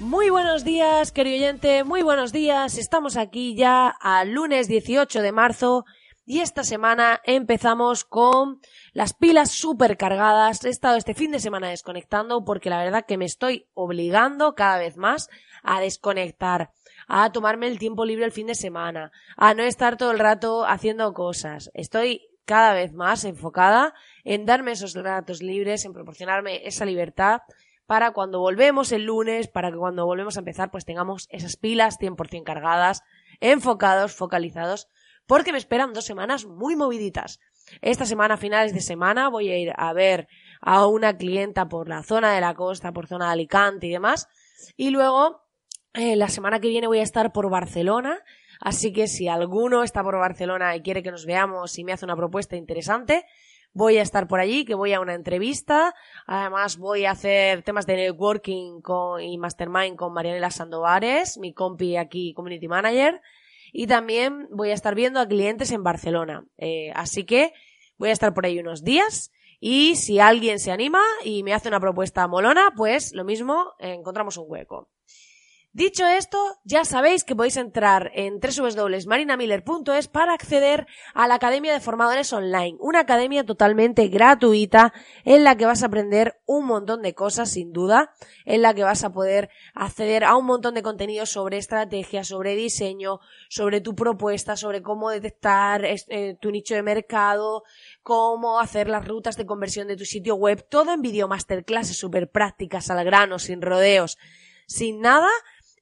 Muy buenos días, querido oyente, muy buenos días. Estamos aquí ya al lunes 18 de marzo y esta semana empezamos con las pilas súper cargadas. He estado este fin de semana desconectando porque la verdad que me estoy obligando cada vez más a desconectar, a tomarme el tiempo libre el fin de semana, a no estar todo el rato haciendo cosas. Estoy cada vez más enfocada en darme esos ratos libres, en proporcionarme esa libertad para cuando volvemos el lunes, para que cuando volvemos a empezar, pues tengamos esas pilas 100% cargadas, enfocados, focalizados, porque me esperan dos semanas muy moviditas. Esta semana, finales de semana, voy a ir a ver a una clienta por la zona de la costa, por zona de Alicante y demás. Y luego, eh, la semana que viene voy a estar por Barcelona. Así que si alguno está por Barcelona y quiere que nos veamos y me hace una propuesta interesante, voy a estar por allí, que voy a una entrevista. Además, voy a hacer temas de networking con, y mastermind con Marianela Sandovares, mi compi aquí, community manager. Y también voy a estar viendo a clientes en Barcelona. Eh, así que voy a estar por ahí unos días. Y si alguien se anima y me hace una propuesta molona, pues lo mismo, encontramos un hueco. Dicho esto, ya sabéis que podéis entrar en www.marinamiller.es para acceder a la Academia de Formadores Online, una academia totalmente gratuita en la que vas a aprender un montón de cosas, sin duda, en la que vas a poder acceder a un montón de contenidos sobre estrategia, sobre diseño, sobre tu propuesta, sobre cómo detectar eh, tu nicho de mercado, cómo hacer las rutas de conversión de tu sitio web, todo en video masterclasses súper prácticas al grano, sin rodeos, sin nada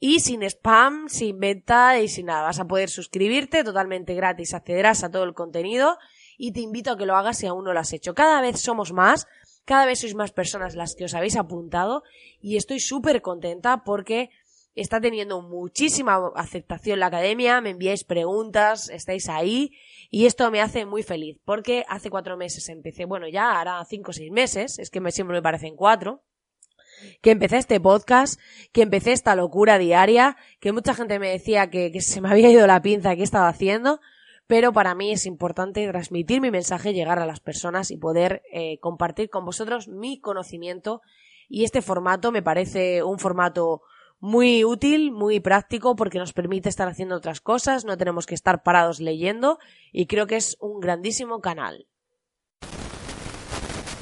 y sin spam, sin venta y sin nada. Vas a poder suscribirte totalmente gratis, accederás a todo el contenido y te invito a que lo hagas si aún no lo has hecho. Cada vez somos más, cada vez sois más personas las que os habéis apuntado y estoy súper contenta porque está teniendo muchísima aceptación la academia, me enviáis preguntas, estáis ahí y esto me hace muy feliz porque hace cuatro meses empecé, bueno ya hará cinco o seis meses, es que me, siempre me parecen cuatro, que empecé este podcast, que empecé esta locura diaria, que mucha gente me decía que, se me había ido la pinza que estaba haciendo, pero para mí es importante transmitir mi mensaje, llegar a las personas y poder eh, compartir con vosotros mi conocimiento y este formato me parece un formato muy útil, muy práctico porque nos permite estar haciendo otras cosas, no tenemos que estar parados leyendo y creo que es un grandísimo canal.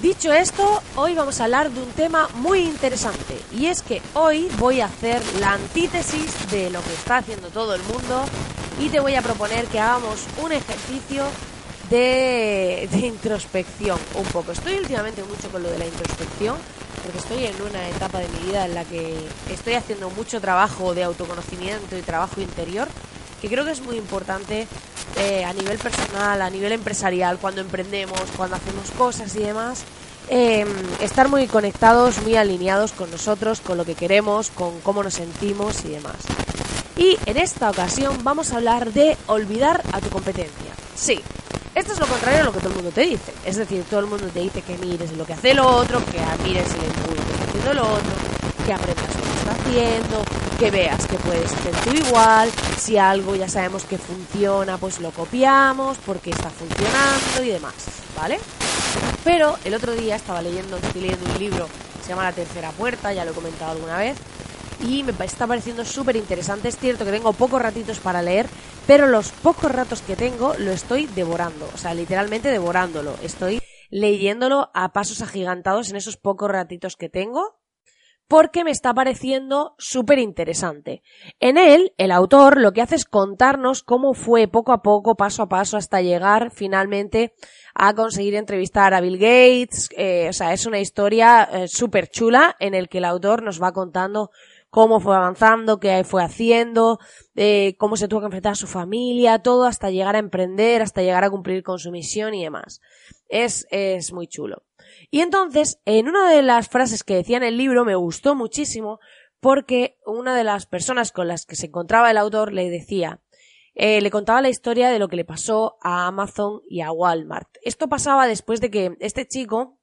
Dicho esto, hoy vamos a hablar de un tema muy interesante y es que hoy voy a hacer la antítesis de lo que está haciendo todo el mundo y te voy a proponer que hagamos un ejercicio de, introspección un poco. Estoy últimamente mucho con lo de la introspección porque estoy en una etapa de mi vida en la que estoy haciendo mucho trabajo de autoconocimiento y trabajo interior que creo que es muy importante eh, a nivel personal, a nivel empresarial, cuando emprendemos, cuando hacemos cosas y demás, em, estar muy conectados, muy alineados con nosotros, con lo que queremos, con cómo nos sentimos y demás. Y en esta ocasión vamos a hablar de olvidar a tu competencia. Sí, esto es lo contrario a lo que todo el mundo te dice. Es decir, todo el mundo te dice que mires lo que hace el otro, que mires el embudo que haciendo el otro, que aprendas lo que veas que puedes tú igual, si algo ya sabemos que funciona, pues lo copiamos porque está funcionando y demás, ¿vale? Pero el otro día estaba leyendo, estoy leyendo un libro se llama La Tercera Puerta, ya lo he comentado alguna vez, y me está pareciendo súper interesante. Es cierto que tengo pocos ratitos para leer, pero los pocos ratos que tengo lo estoy devorando, o sea, literalmente devorándolo. Estoy leyéndolo a pasos agigantados en esos pocos ratitos que tengo porque me está pareciendo súper interesante. En él, el autor lo que hace es contarnos cómo fue poco a poco, paso a paso, hasta llegar finalmente a conseguir entrevistar a Bill Gates. Eh, o sea, es una historia eh, súper chula en el que el autor nos va contando cómo fue avanzando, qué fue haciendo, eh, cómo se tuvo que enfrentar a su familia, todo hasta llegar a emprender, hasta llegar a cumplir con su misión y demás. Es, es muy chulo. Y entonces, en una de las frases que decía en el libro me gustó muchísimo porque una de las personas con las que se encontraba el autor le decía, eh, le contaba la historia de lo que le pasó a Amazon y a Walmart. Esto pasaba después de que este chico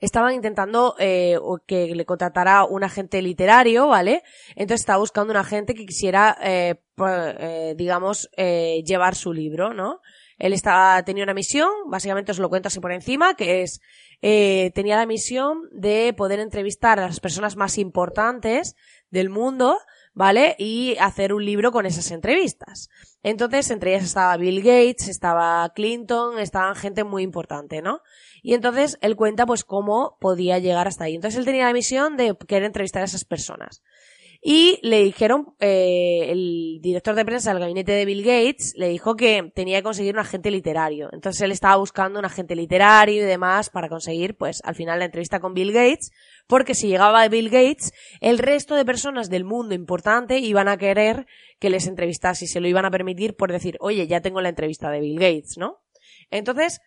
estaban intentando eh, que le contratara un agente literario, ¿vale? Entonces estaba buscando un agente que quisiera, eh, eh digamos, llevar su libro, ¿no? Él estaba, tenía una misión, básicamente os lo cuento así por encima, que es, eh, tenía la misión de poder entrevistar a las personas más importantes del mundo, ¿vale? Y hacer un libro con esas entrevistas. Entonces, entre ellas estaba Bill Gates, estaba Clinton, estaban gente muy importante, ¿no? Y entonces él cuenta pues cómo podía llegar hasta ahí. Entonces él tenía la misión de querer entrevistar a esas personas. Y le dijeron, eh, el director de prensa del gabinete de Bill Gates le dijo que tenía que conseguir un agente literario. Entonces él estaba buscando un agente literario y demás para conseguir, pues, al final la entrevista con Bill Gates, porque si llegaba Bill Gates, el resto de personas del mundo importante iban a querer que les entrevistase y se lo iban a permitir por decir, oye, ya tengo la entrevista de Bill Gates, ¿no? Entonces,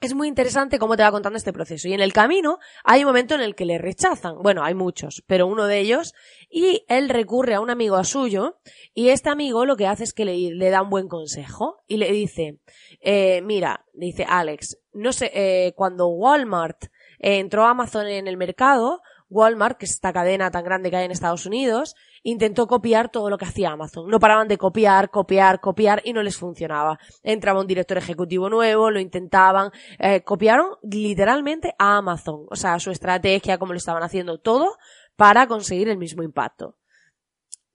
es muy interesante cómo te va contando este proceso. Y en el camino hay un momento en el que le rechazan. Bueno, hay muchos, pero uno de ellos. Y él recurre a un amigo suyo. Y este amigo lo que hace es que le, da un buen consejo. Y le dice, eh, mira, dice Alex, no sé, eh, cuando Walmart eh, entró a Amazon en el mercado, Walmart, que es esta cadena tan grande que hay en Estados Unidos, intentó copiar todo lo que hacía Amazon. No paraban de copiar, copiar, copiar y no les funcionaba. Entraba un director ejecutivo nuevo, lo intentaban, eh, copiaron literalmente a Amazon, o sea, su estrategia, cómo lo estaban haciendo todo para conseguir el mismo impacto.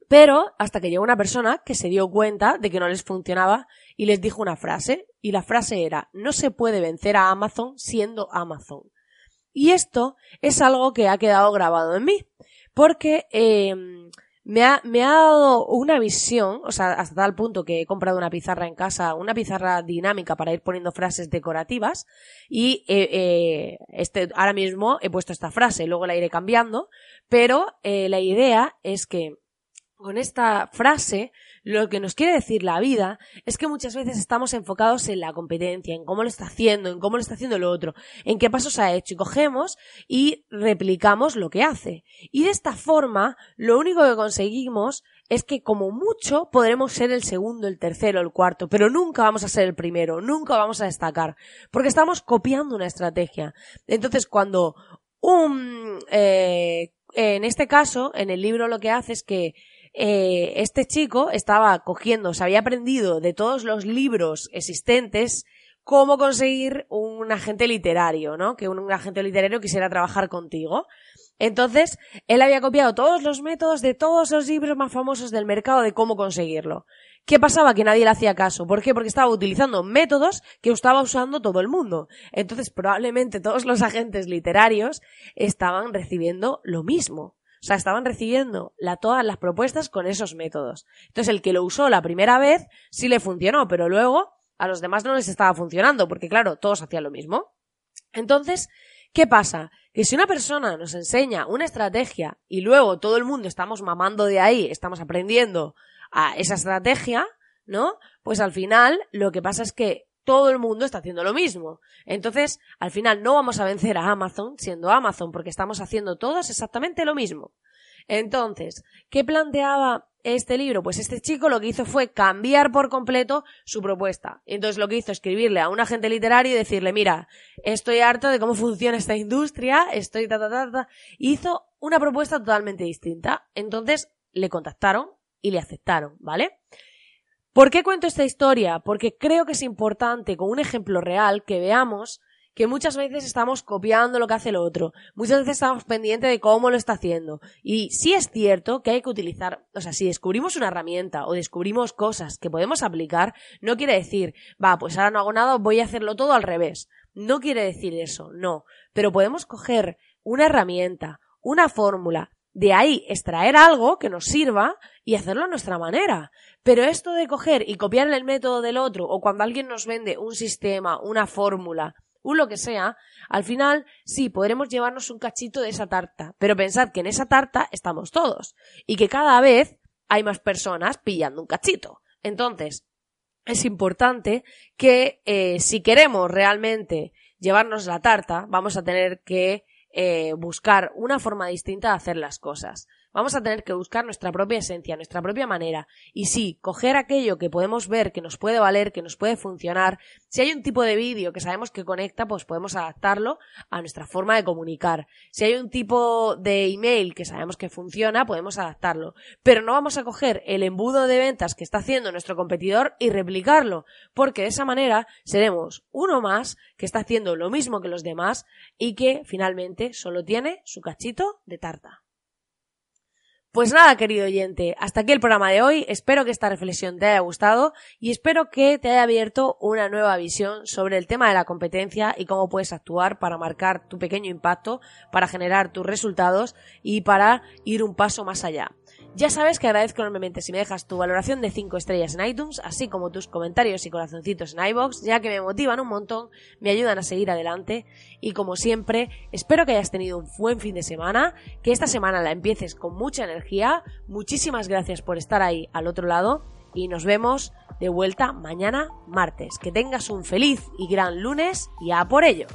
Pero hasta que llegó una persona que se dio cuenta de que no les funcionaba y les dijo una frase, y la frase era, no se puede vencer a Amazon siendo Amazon. Y esto es algo que ha quedado grabado en mí, porque eh, me ha, me ha dado una visión, o sea, hasta tal punto que he comprado una pizarra en casa, una pizarra dinámica para ir poniendo frases decorativas y eh, eh, este, ahora mismo he puesto esta frase, luego la iré cambiando, pero eh, la idea es que con esta frase lo que nos quiere decir la vida es que muchas veces estamos enfocados en la competencia, en cómo lo está haciendo, en cómo lo está haciendo el otro, en qué pasos ha hecho y cogemos y replicamos lo que hace. Y de esta forma, lo único que conseguimos es que como mucho podremos ser el segundo, el tercero, el cuarto, pero nunca vamos a ser el primero, nunca vamos a destacar, porque estamos copiando una estrategia. Entonces, cuando un, eh, en este caso, en el libro lo que hace es que eh, este chico estaba cogiendo, se había aprendido de todos los libros existentes cómo conseguir un agente literario, ¿no? Que un, agente literario quisiera trabajar contigo. Entonces, él había copiado todos los métodos de todos los libros más famosos del mercado de cómo conseguirlo. ¿Qué pasaba? Que nadie le hacía caso. ¿Por qué? Porque estaba utilizando métodos que estaba usando todo el mundo. Entonces, probablemente todos los agentes literarios estaban recibiendo lo mismo. O sea, estaban recibiendo la, todas las propuestas con esos métodos. Entonces, el que lo usó la primera vez sí le funcionó, pero luego a los demás no les estaba funcionando, porque claro, todos hacían lo mismo. Entonces, ¿qué pasa? Que si una persona nos enseña una estrategia y luego todo el mundo estamos mamando de ahí, estamos aprendiendo a esa estrategia, ¿no? Pues al final lo que pasa es que todo el mundo está haciendo lo mismo. Entonces, al final no vamos a vencer a Amazon siendo Amazon porque estamos haciendo todos exactamente lo mismo. Entonces, ¿qué planteaba este libro? Pues este chico lo que hizo fue cambiar por completo su propuesta. Entonces lo que hizo es escribirle a un agente literario y decirle, mira, estoy harto de cómo funciona esta industria, estoy ta ta ta ta. Hizo una propuesta totalmente distinta. Entonces le contactaron y le aceptaron, ¿vale? ¿Por qué cuento esta historia? Porque creo que es importante, con un ejemplo real, que veamos que muchas veces estamos copiando lo que hace el otro, muchas veces estamos pendientes de cómo lo está haciendo. Y sí es cierto que hay que utilizar, o sea, si descubrimos una herramienta o descubrimos cosas que podemos aplicar, no quiere decir, va, pues ahora no hago nada, voy a hacerlo todo al revés. No quiere decir eso, no. Pero podemos coger una herramienta una fórmula, de ahí extraer algo que nos sirva y hacerlo a nuestra manera. Pero esto de coger y copiar el método del otro, o cuando alguien nos vende un sistema, una fórmula, un lo que sea, al final sí podremos llevarnos un cachito de esa tarta, pero pensad que en esa tarta estamos todos y que cada vez hay más personas pillando un cachito. Entonces, es importante que eh, si queremos realmente llevarnos la tarta, vamos a tener que eh, buscar una forma distinta de hacer las cosas. Vamos a tener que buscar nuestra propia esencia, nuestra propia manera. Y sí, coger aquello que podemos ver, que nos puede valer, que nos puede funcionar. Si hay un tipo de vídeo que sabemos que conecta, pues podemos adaptarlo a nuestra forma de comunicar. Si hay un tipo de email que sabemos que funciona, podemos adaptarlo. Pero no vamos a coger el embudo de ventas que está haciendo nuestro competidor y replicarlo, porque de esa manera seremos uno más que está haciendo lo mismo que los demás y que finalmente solo tiene su cachito de tarta. Pues nada, querido oyente, hasta aquí el programa de hoy. Espero que esta reflexión te haya gustado y espero que te haya abierto una nueva visión sobre el tema de la competencia y cómo puedes actuar para marcar tu pequeño impacto, para generar tus resultados y para ir un paso más allá. Ya sabes que agradezco enormemente si me dejas tu valoración de 5 estrellas en iTunes, así como tus comentarios y corazoncitos en iBox, ya que me motivan un montón, me ayudan a seguir adelante y como siempre, espero que hayas tenido un buen fin de semana, que esta semana la empieces con mucha energía. Muchísimas gracias por estar ahí al otro lado y nos vemos de vuelta mañana martes. Que tengas un feliz y gran lunes y a por ello.